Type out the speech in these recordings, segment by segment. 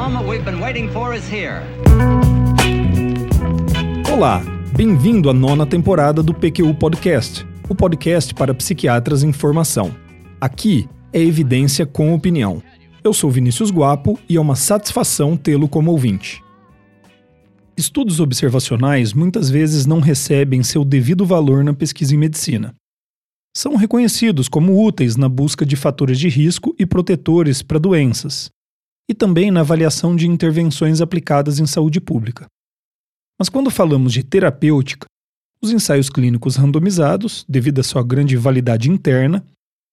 moment we've been waiting for is here. Olá, bem-vindo à nona temporada do PQU Podcast, o podcast para psiquiatras em formação. Aqui é evidência com opinião. Eu sou Vinícius Guapo e é uma satisfação tê-lo como ouvinte. Estudos observacionais muitas vezes não recebem seu devido valor na pesquisa em medicina. São reconhecidos como úteis na busca de fatores de risco e protetores para doenças, e também na avaliação de intervenções aplicadas em saúde pública. Mas quando falamos de terapêutica, os ensaios clínicos randomizados, devido à sua grande validade interna,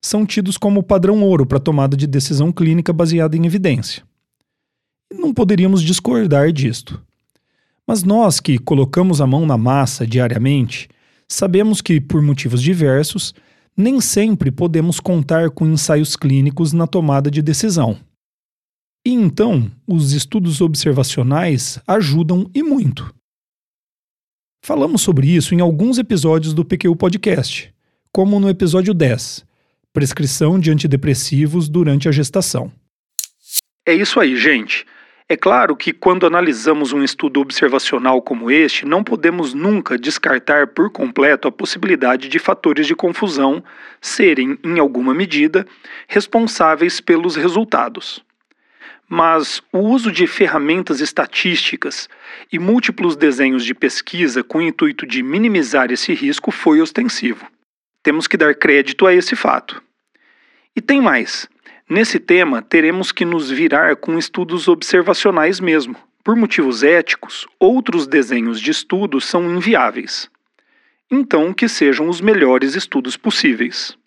são tidos como padrão ouro para tomada de decisão clínica baseada em evidência. Não poderíamos discordar disto. Mas nós que colocamos a mão na massa diariamente, sabemos que, por motivos diversos, nem sempre podemos contar com ensaios clínicos na tomada de decisão. E então, os estudos observacionais ajudam e muito. Falamos sobre isso em alguns episódios do PQ Podcast, como no episódio 10, Prescrição de antidepressivos durante a gestação. É isso aí, gente. É claro que quando analisamos um estudo observacional como este, não podemos nunca descartar por completo a possibilidade de fatores de confusão serem, em alguma medida, responsáveis pelos resultados mas o uso de ferramentas estatísticas e múltiplos desenhos de pesquisa com o intuito de minimizar esse risco foi ostensivo. Temos que dar crédito a esse fato. E tem mais. Nesse tema, teremos que nos virar com estudos observacionais mesmo. Por motivos éticos, outros desenhos de estudos são inviáveis. Então, que sejam os melhores estudos possíveis.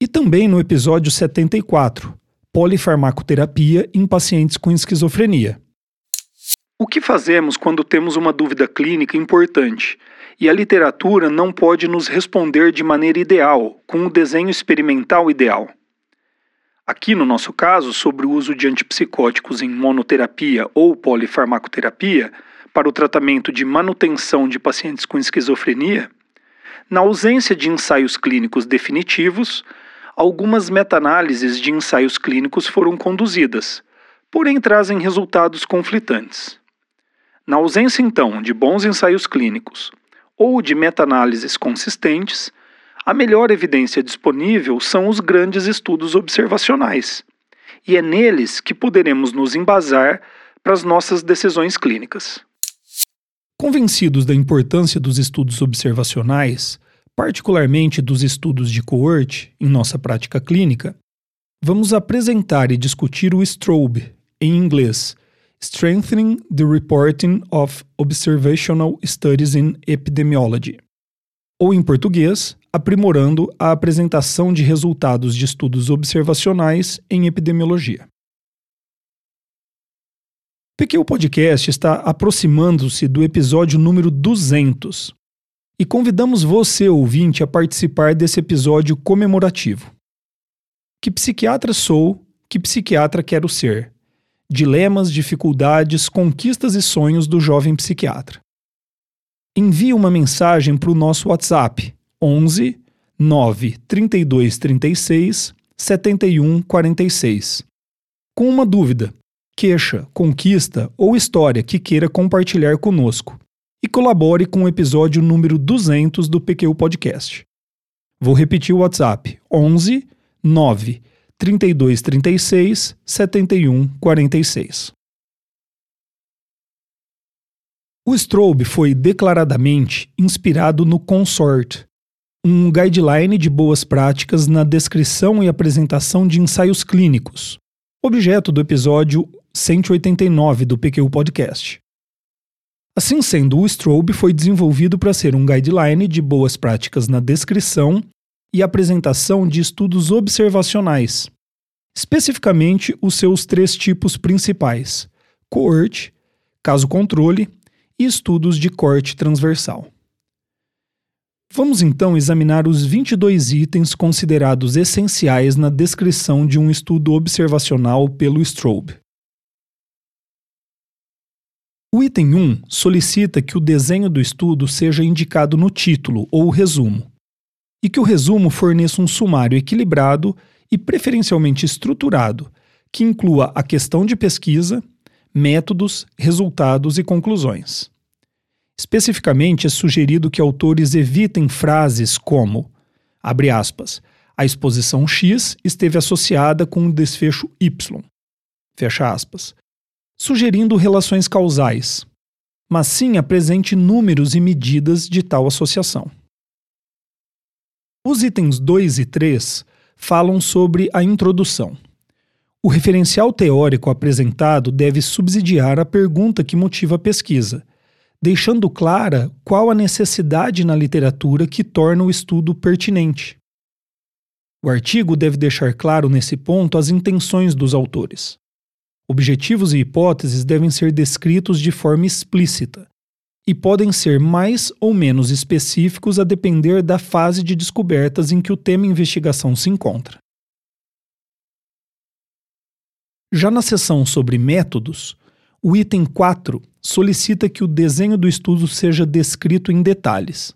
E também no episódio 74, polifarmacoterapia em pacientes com esquizofrenia. O que fazemos quando temos uma dúvida clínica importante e a literatura não pode nos responder de maneira ideal, com o desenho experimental ideal? Aqui no nosso caso, sobre o uso de antipsicóticos em monoterapia ou polifarmacoterapia para o tratamento de manutenção de pacientes com esquizofrenia, na ausência de ensaios clínicos definitivos, algumas meta-análises de ensaios clínicos foram conduzidas, porém trazem resultados conflitantes. Na ausência, então, de bons ensaios clínicos ou de meta-análises consistentes, a melhor evidência disponível são os grandes estudos observacionais, e é neles que poderemos nos embasar para as nossas decisões clínicas. Convencidos da importância dos estudos observacionais, particularmente dos estudos de coorte em nossa prática clínica, vamos apresentar e discutir o STROBE, em inglês, Strengthening the Reporting of Observational Studies in Epidemiology, ou em português, aprimorando a apresentação de resultados de estudos observacionais em epidemiologia. PQ Podcast está aproximando-se do episódio número 200, e convidamos você, ouvinte, a participar desse episódio comemorativo. Que psiquiatra sou, que psiquiatra quero ser? Dilemas, dificuldades, conquistas e sonhos do jovem psiquiatra. Envie uma mensagem para o nosso WhatsApp 11 9 32 36 71 46 com uma dúvida, queixa, conquista ou história que queira compartilhar conosco e colabore com o episódio número 200 do PQ Podcast. Vou repetir o WhatsApp: 11 9 32 36 71 46. O Strobe foi declaradamente inspirado no Consort, um guideline de boas práticas na descrição e apresentação de ensaios clínicos, objeto do episódio 189 do PQ Podcast. Assim sendo, o Strobe foi desenvolvido para ser um guideline de boas práticas na descrição e apresentação de estudos observacionais, especificamente os seus três tipos principais: coorte, caso controle e estudos de corte transversal. Vamos então examinar os 22 itens considerados essenciais na descrição de um estudo observacional pelo Strobe. O item 1 solicita que o desenho do estudo seja indicado no título ou resumo, e que o resumo forneça um sumário equilibrado e preferencialmente estruturado, que inclua a questão de pesquisa, métodos, resultados e conclusões. Especificamente, é sugerido que autores evitem frases como, abre aspas, a exposição X esteve associada com o desfecho Y, fecha aspas, sugerindo relações causais, mas sim apresente números e medidas de tal associação. Os itens 2 e 3 falam sobre a introdução. O referencial teórico apresentado deve subsidiar a pergunta que motiva a pesquisa, deixando clara qual a necessidade na literatura que torna o estudo pertinente. O artigo deve deixar claro nesse ponto as intenções dos autores. Objetivos e hipóteses devem ser descritos de forma explícita e podem ser mais ou menos específicos a depender da fase de descobertas em que o tema investigação se encontra. Já na seção sobre métodos, o item 4 solicita que o desenho do estudo seja descrito em detalhes.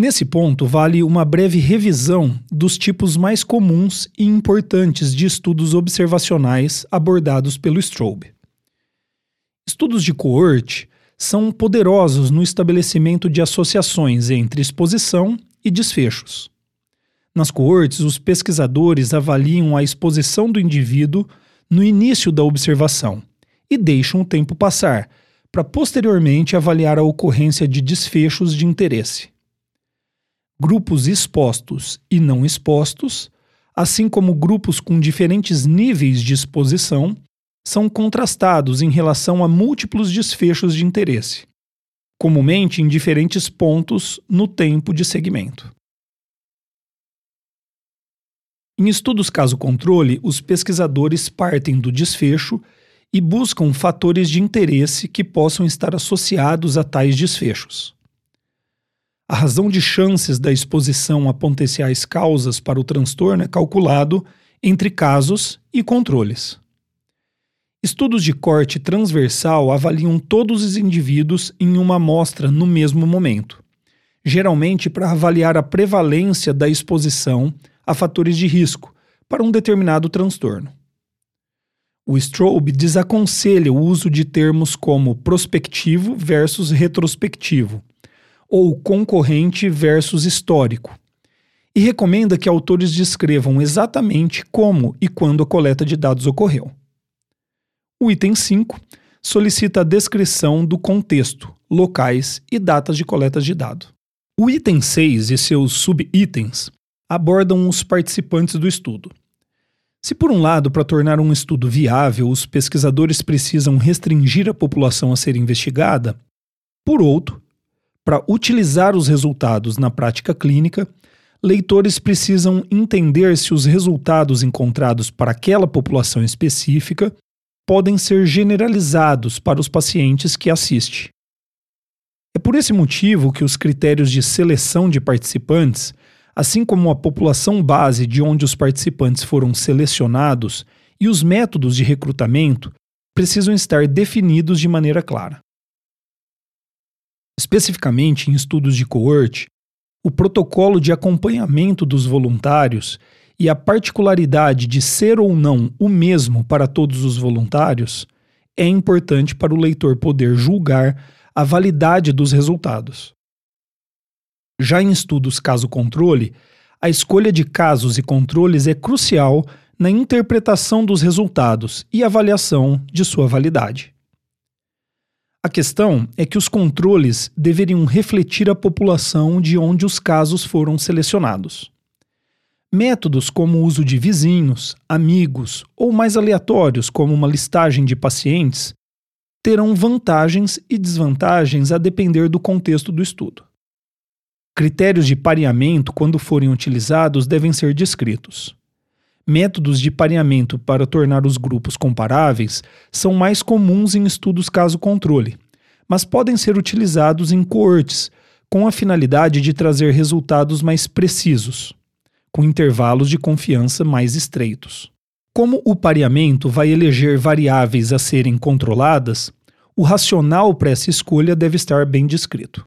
Nesse ponto, vale uma breve revisão dos tipos mais comuns e importantes de estudos observacionais abordados pelo Strobe. Estudos de coorte são poderosos no estabelecimento de associações entre exposição e desfechos. Nas coortes, os pesquisadores avaliam a exposição do indivíduo no início da observação e deixam o tempo passar, para posteriormente avaliar a ocorrência de desfechos de interesse grupos expostos e não expostos, assim como grupos com diferentes níveis de exposição, são contrastados em relação a múltiplos desfechos de interesse, comumente em diferentes pontos no tempo de segmento. Em estudos caso-controle, os pesquisadores partem do desfecho e buscam fatores de interesse que possam estar associados a tais desfechos. A razão de chances da exposição a potenciais causas para o transtorno é calculado entre casos e controles. Estudos de corte transversal avaliam todos os indivíduos em uma amostra no mesmo momento, geralmente para avaliar a prevalência da exposição a fatores de risco para um determinado transtorno. O Strobe desaconselha o uso de termos como prospectivo versus retrospectivo, ou concorrente versus histórico, e recomenda que autores descrevam exatamente como e quando a coleta de dados ocorreu. O item 5 solicita a descrição do contexto, locais e datas de coleta de dado. O item 6 e seus subitens abordam os participantes do estudo. Se, por um lado, para tornar um estudo viável, os pesquisadores precisam restringir a população a ser investigada, por outro, para utilizar os resultados na prática clínica, leitores precisam entender se os resultados encontrados para aquela população específica podem ser generalizados para os pacientes que assiste. É por esse motivo que os critérios de seleção de participantes, assim como a população base de onde os participantes foram selecionados e os métodos de recrutamento, precisam estar definidos de maneira clara. Especificamente em estudos de coorte, o protocolo de acompanhamento dos voluntários e a particularidade de ser ou não o mesmo para todos os voluntários é importante para o leitor poder julgar a validade dos resultados. Já em estudos caso-controle, a escolha de casos e controles é crucial na interpretação dos resultados e avaliação de sua validade. A questão é que os controles deveriam refletir a população de onde os casos foram selecionados. Métodos como o uso de vizinhos, amigos ou mais aleatórios, como uma listagem de pacientes, terão vantagens e desvantagens a depender do contexto do estudo. Critérios de pareamento, quando forem utilizados, devem ser descritos. Métodos de pareamento para tornar os grupos comparáveis são mais comuns em estudos caso-controle, mas podem ser utilizados em coortes, com a finalidade de trazer resultados mais precisos, com intervalos de confiança mais estreitos. Como o pareamento vai eleger variáveis a serem controladas, o racional para essa escolha deve estar bem descrito.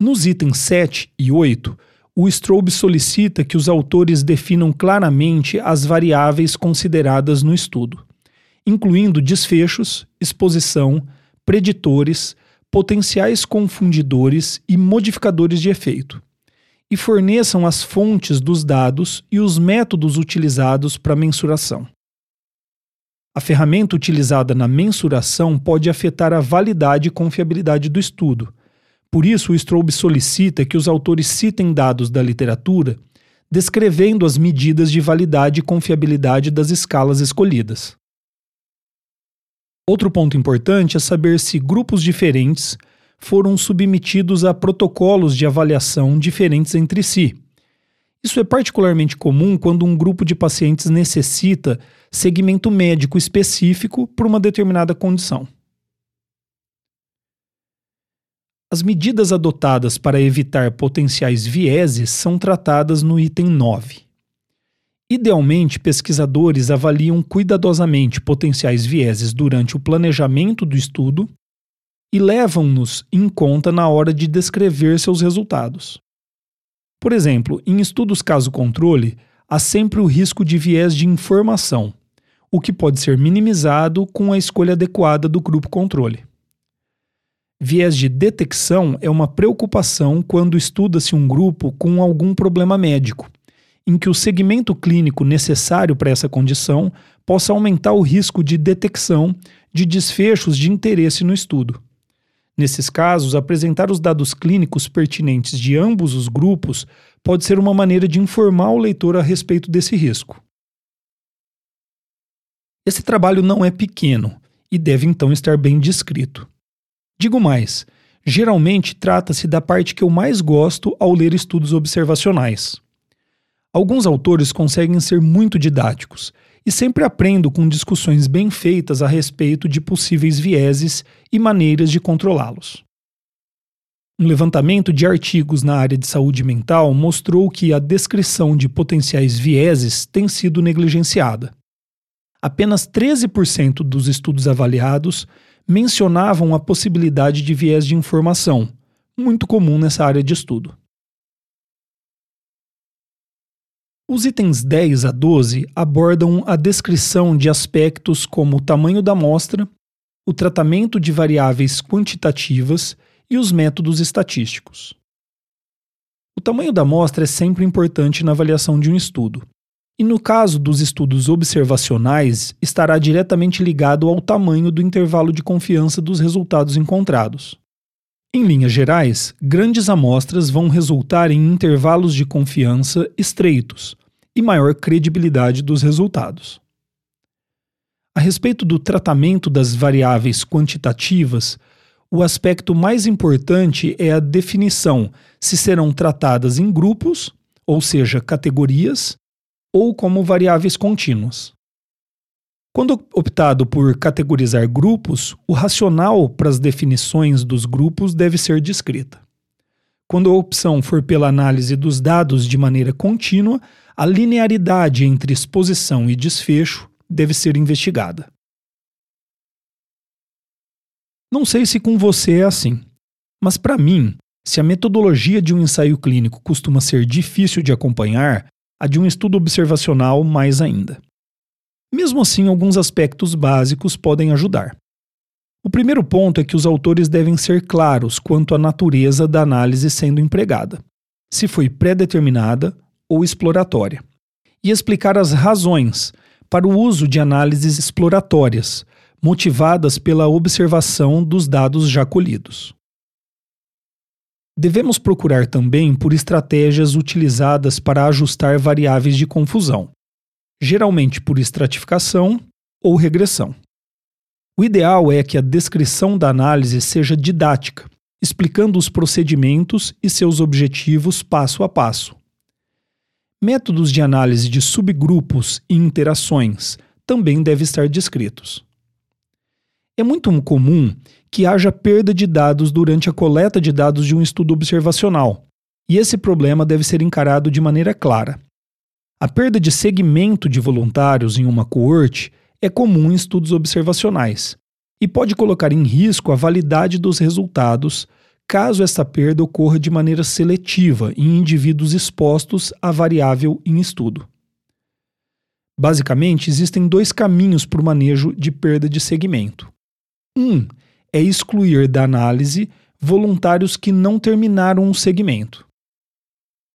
Nos itens 7 e 8, o Strobe solicita que os autores definam claramente as variáveis consideradas no estudo incluindo desfechos, exposição, preditores, potenciais confundidores e modificadores de efeito, e forneçam as fontes dos dados e os métodos utilizados para mensuração. A ferramenta utilizada na mensuração pode afetar a validade e confiabilidade do estudo. Por isso, o Strobe solicita que os autores citem dados da literatura descrevendo as medidas de validade e confiabilidade das escalas escolhidas. Outro ponto importante é saber se grupos diferentes foram submetidos a protocolos de avaliação diferentes entre si. Isso é particularmente comum quando um grupo de pacientes necessita segmento médico específico para uma determinada condição. As medidas adotadas para evitar potenciais vieses são tratadas no item 9. Idealmente, pesquisadores avaliam cuidadosamente potenciais vieses durante o planejamento do estudo e levam-nos em conta na hora de descrever seus resultados. Por exemplo, em estudos caso-controle, há sempre o risco de viés de informação, o que pode ser minimizado com a escolha adequada do grupo controle. Viés de detecção é uma preocupação quando estuda-se um grupo com algum problema médico, em que o segmento clínico necessário para essa condição possa aumentar o risco de detecção de desfechos de interesse no estudo. Nesses casos, apresentar os dados clínicos pertinentes de ambos os grupos pode ser uma maneira de informar o leitor a respeito desse risco. Esse trabalho não é pequeno e deve então estar bem descrito. Digo mais, geralmente trata-se da parte que eu mais gosto ao ler estudos observacionais. Alguns autores conseguem ser muito didáticos e sempre aprendo com discussões bem feitas a respeito de possíveis vieses e maneiras de controlá-los. Um levantamento de artigos na área de saúde mental mostrou que a descrição de potenciais vieses tem sido negligenciada. Apenas 13% dos estudos avaliados mencionavam a possibilidade de viés de informação, muito comum nessa área de estudo. Os itens 10 a 12 abordam a descrição de aspectos como o tamanho da amostra, o tratamento de variáveis quantitativas e os métodos estatísticos. O tamanho da amostra é sempre importante na avaliação de um estudo. E no caso dos estudos observacionais, estará diretamente ligado ao tamanho do intervalo de confiança dos resultados encontrados. Em linhas gerais, grandes amostras vão resultar em intervalos de confiança estreitos e maior credibilidade dos resultados. A respeito do tratamento das variáveis quantitativas, o aspecto mais importante é a definição se serão tratadas em grupos, ou seja, categorias, ou como variáveis contínuas. Quando optado por categorizar grupos, o racional para as definições dos grupos deve ser descrita. Quando a opção for pela análise dos dados de maneira contínua, a linearidade entre exposição e desfecho deve ser investigada. Não sei se com você é assim, mas para mim, se a metodologia de um ensaio clínico costuma ser difícil de acompanhar, a de um estudo observacional mais ainda. Mesmo assim, alguns aspectos básicos podem ajudar. O primeiro ponto é que os autores devem ser claros quanto à natureza da análise sendo empregada, se foi pré-determinada ou exploratória, e explicar as razões para o uso de análises exploratórias, motivadas pela observação dos dados já colhidos. Devemos procurar também por estratégias utilizadas para ajustar variáveis de confusão, geralmente por estratificação ou regressão. O ideal é que a descrição da análise seja didática, explicando os procedimentos e seus objetivos passo a passo. Métodos de análise de subgrupos e interações também devem estar descritos. É muito comum que haja perda de dados durante a coleta de dados de um estudo observacional, e esse problema deve ser encarado de maneira clara. A perda de segmento de voluntários em uma coorte é comum em estudos observacionais e pode colocar em risco a validade dos resultados caso essa perda ocorra de maneira seletiva em indivíduos expostos à variável em estudo. Basicamente, existem dois caminhos para o manejo de perda de segmento. Um é excluir da análise voluntários que não terminaram o segmento.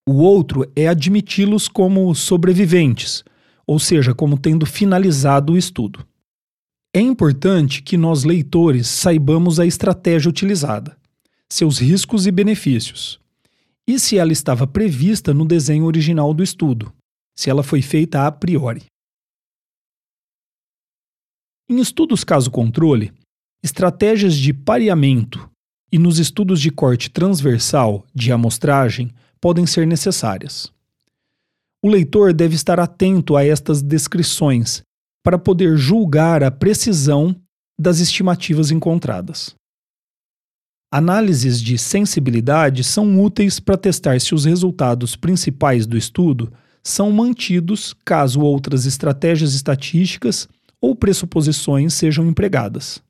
O outro é admiti-los como sobreviventes, ou seja, como tendo finalizado o estudo. É importante que nós, leitores, saibamos a estratégia utilizada, seus riscos e benefícios, e se ela estava prevista no desenho original do estudo, se ela foi feita a priori. Em estudos caso-controle, estratégias de pareamento e nos estudos de corte transversal de amostragem podem ser necessárias. O leitor deve estar atento a estas descrições para poder julgar a precisão das estimativas encontradas. Análises de sensibilidade são úteis para testar se os resultados principais do estudo são mantidos caso outras estratégias estatísticas ou pressuposições sejam empregadas.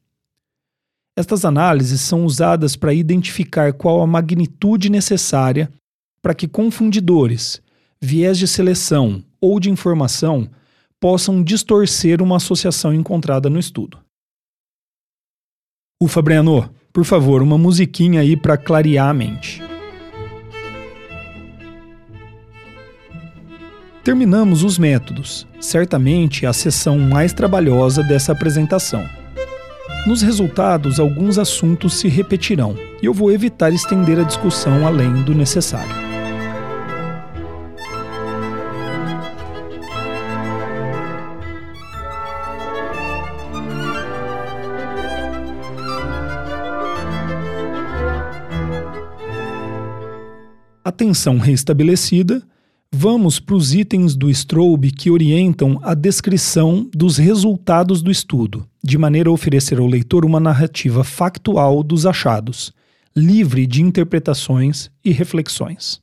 Estas análises são usadas para identificar qual a magnitude necessária para que confundidores, viés de seleção ou de informação possam distorcer uma associação encontrada no estudo. Ufa, Breno, por favor, uma musiquinha aí para clarear a mente. Terminamos os métodos, certamente a sessão mais trabalhosa dessa apresentação. Nos resultados, alguns assuntos se repetirão e eu vou evitar estender a discussão além do necessário. Atenção restabelecida, Vamos para os itens do Strobe que orientam a descrição dos resultados do estudo, de maneira a oferecer ao leitor uma narrativa factual dos achados, livre de interpretações e reflexões.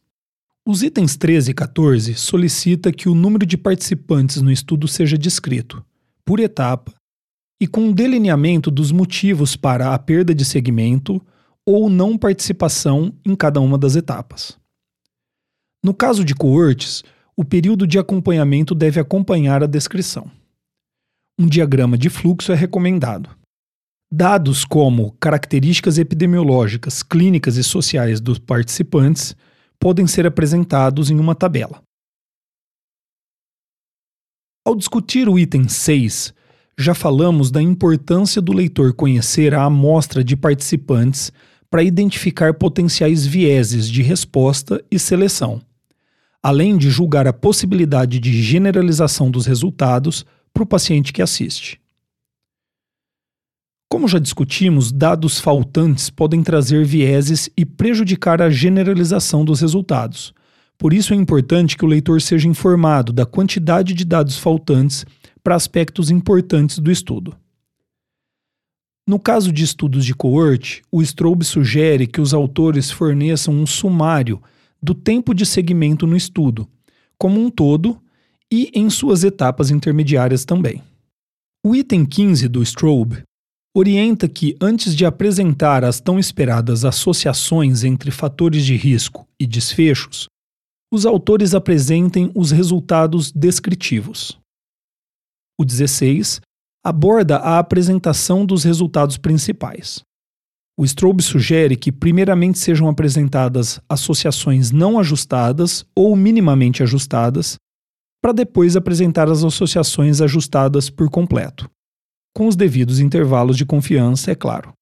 Os itens 13 e 14 solicita que o número de participantes no estudo seja descrito, por etapa, e com um delineamento dos motivos para a perda de segmento ou não participação em cada uma das etapas. No caso de coortes, o período de acompanhamento deve acompanhar a descrição. Um diagrama de fluxo é recomendado. Dados como características epidemiológicas, clínicas e sociais dos participantes podem ser apresentados em uma tabela. Ao discutir o item 6, já falamos da importância do leitor conhecer a amostra de participantes para identificar potenciais vieses de resposta e seleção além de julgar a possibilidade de generalização dos resultados para o paciente que assiste. Como já discutimos, dados faltantes podem trazer vieses e prejudicar a generalização dos resultados. Por isso é importante que o leitor seja informado da quantidade de dados faltantes para aspectos importantes do estudo. No caso de estudos de coorte, o Strobe sugere que os autores forneçam um sumário do tempo de segmento no estudo, como um todo e em suas etapas intermediárias também. O item 15 do Strobe orienta que, antes de apresentar as tão esperadas associações entre fatores de risco e desfechos, os autores apresentem os resultados descritivos. O 16 aborda a apresentação dos resultados principais. O Strobe sugere que, primeiramente, sejam apresentadas associações não ajustadas ou minimamente ajustadas, para depois apresentar as associações ajustadas por completo, com os devidos intervalos de confiança, é claro.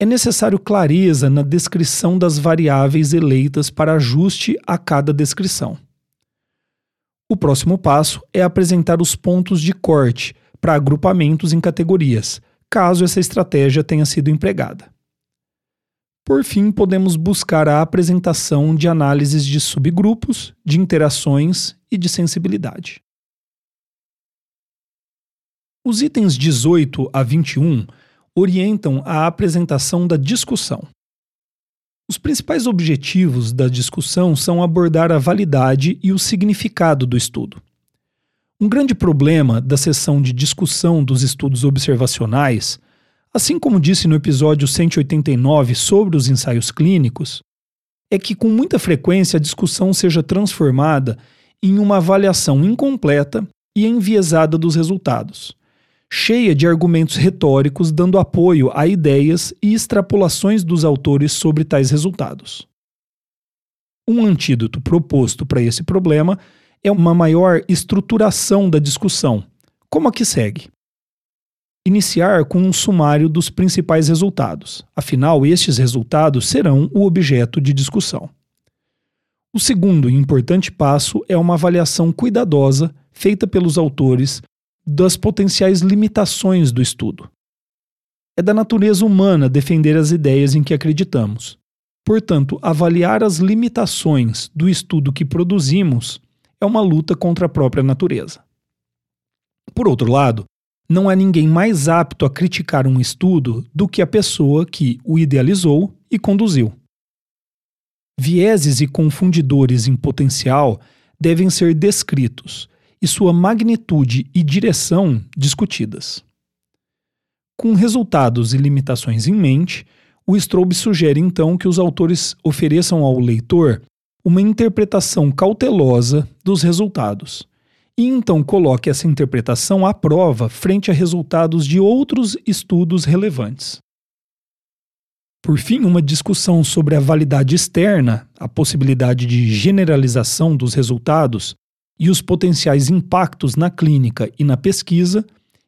É necessário clareza na descrição das variáveis eleitas para ajuste a cada descrição. O próximo passo é apresentar os pontos de corte para agrupamentos em categorias caso essa estratégia tenha sido empregada. Por fim, podemos buscar a apresentação de análises de subgrupos, de interações e de sensibilidade. Os itens 18 a 21 orientam a apresentação da discussão. Os principais objetivos da discussão são abordar a validade e o significado do estudo. Um grande problema da sessão de discussão dos estudos observacionais, assim como disse no episódio 189 sobre os ensaios clínicos, é que com muita frequência a discussão seja transformada em uma avaliação incompleta e enviesada dos resultados, cheia de argumentos retóricos dando apoio a ideias e extrapolações dos autores sobre tais resultados. Um antídoto proposto para esse problema é uma maior estruturação da discussão, como a que segue. Iniciar com um sumário dos principais resultados, afinal, estes resultados serão o objeto de discussão. O segundo e importante passo é uma avaliação cuidadosa feita pelos autores das potenciais limitações do estudo. É da natureza humana defender as ideias em que acreditamos. Portanto, avaliar as limitações do estudo que produzimos é uma luta contra a própria natureza. Por outro lado, não há ninguém mais apto a criticar um estudo do que a pessoa que o idealizou e conduziu. Vieses e confundidores em potencial devem ser descritos e sua magnitude e direção discutidas. Com resultados e limitações em mente, o Strobe sugere então que os autores ofereçam ao leitor uma interpretação cautelosa dos resultados, e então coloque essa interpretação à prova frente a resultados de outros estudos relevantes. Por fim, uma discussão sobre a validade externa, a possibilidade de generalização dos resultados e os potenciais impactos na clínica e na pesquisa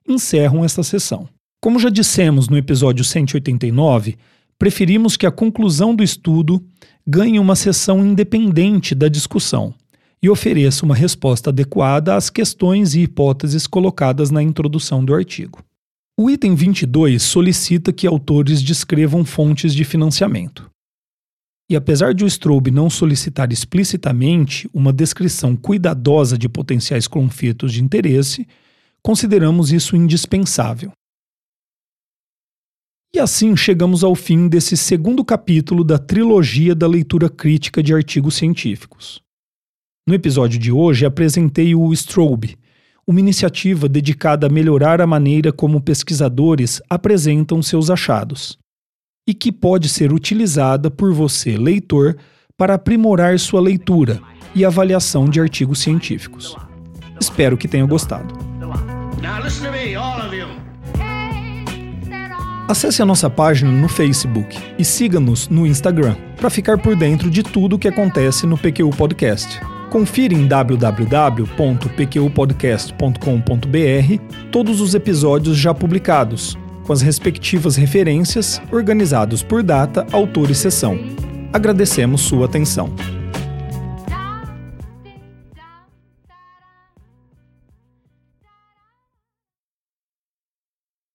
encerram esta sessão. Como já dissemos no episódio 189, preferimos que a conclusão do estudo ganhe uma sessão independente da discussão e ofereça uma resposta adequada às questões e hipóteses colocadas na introdução do artigo. O item 22 solicita que autores descrevam fontes de financiamento. E apesar de o Strobe não solicitar explicitamente uma descrição cuidadosa de potenciais conflitos de interesse, consideramos isso indispensável. E assim chegamos ao fim desse segundo capítulo da trilogia da leitura crítica de artigos científicos. No episódio de hoje apresentei o Strobe, uma iniciativa dedicada a melhorar a maneira como pesquisadores apresentam seus achados, e que pode ser utilizada por você, leitor, para aprimorar sua leitura e avaliação de artigos científicos. Espero que tenha gostado. Acesse a nossa página no Facebook e siga-nos no Instagram para ficar por dentro de tudo o que acontece no PQU Podcast. Confira em www.pqpodcast.com.br todos os episódios já publicados, com as respectivas referências, organizados por data, autor e sessão. Agradecemos sua atenção.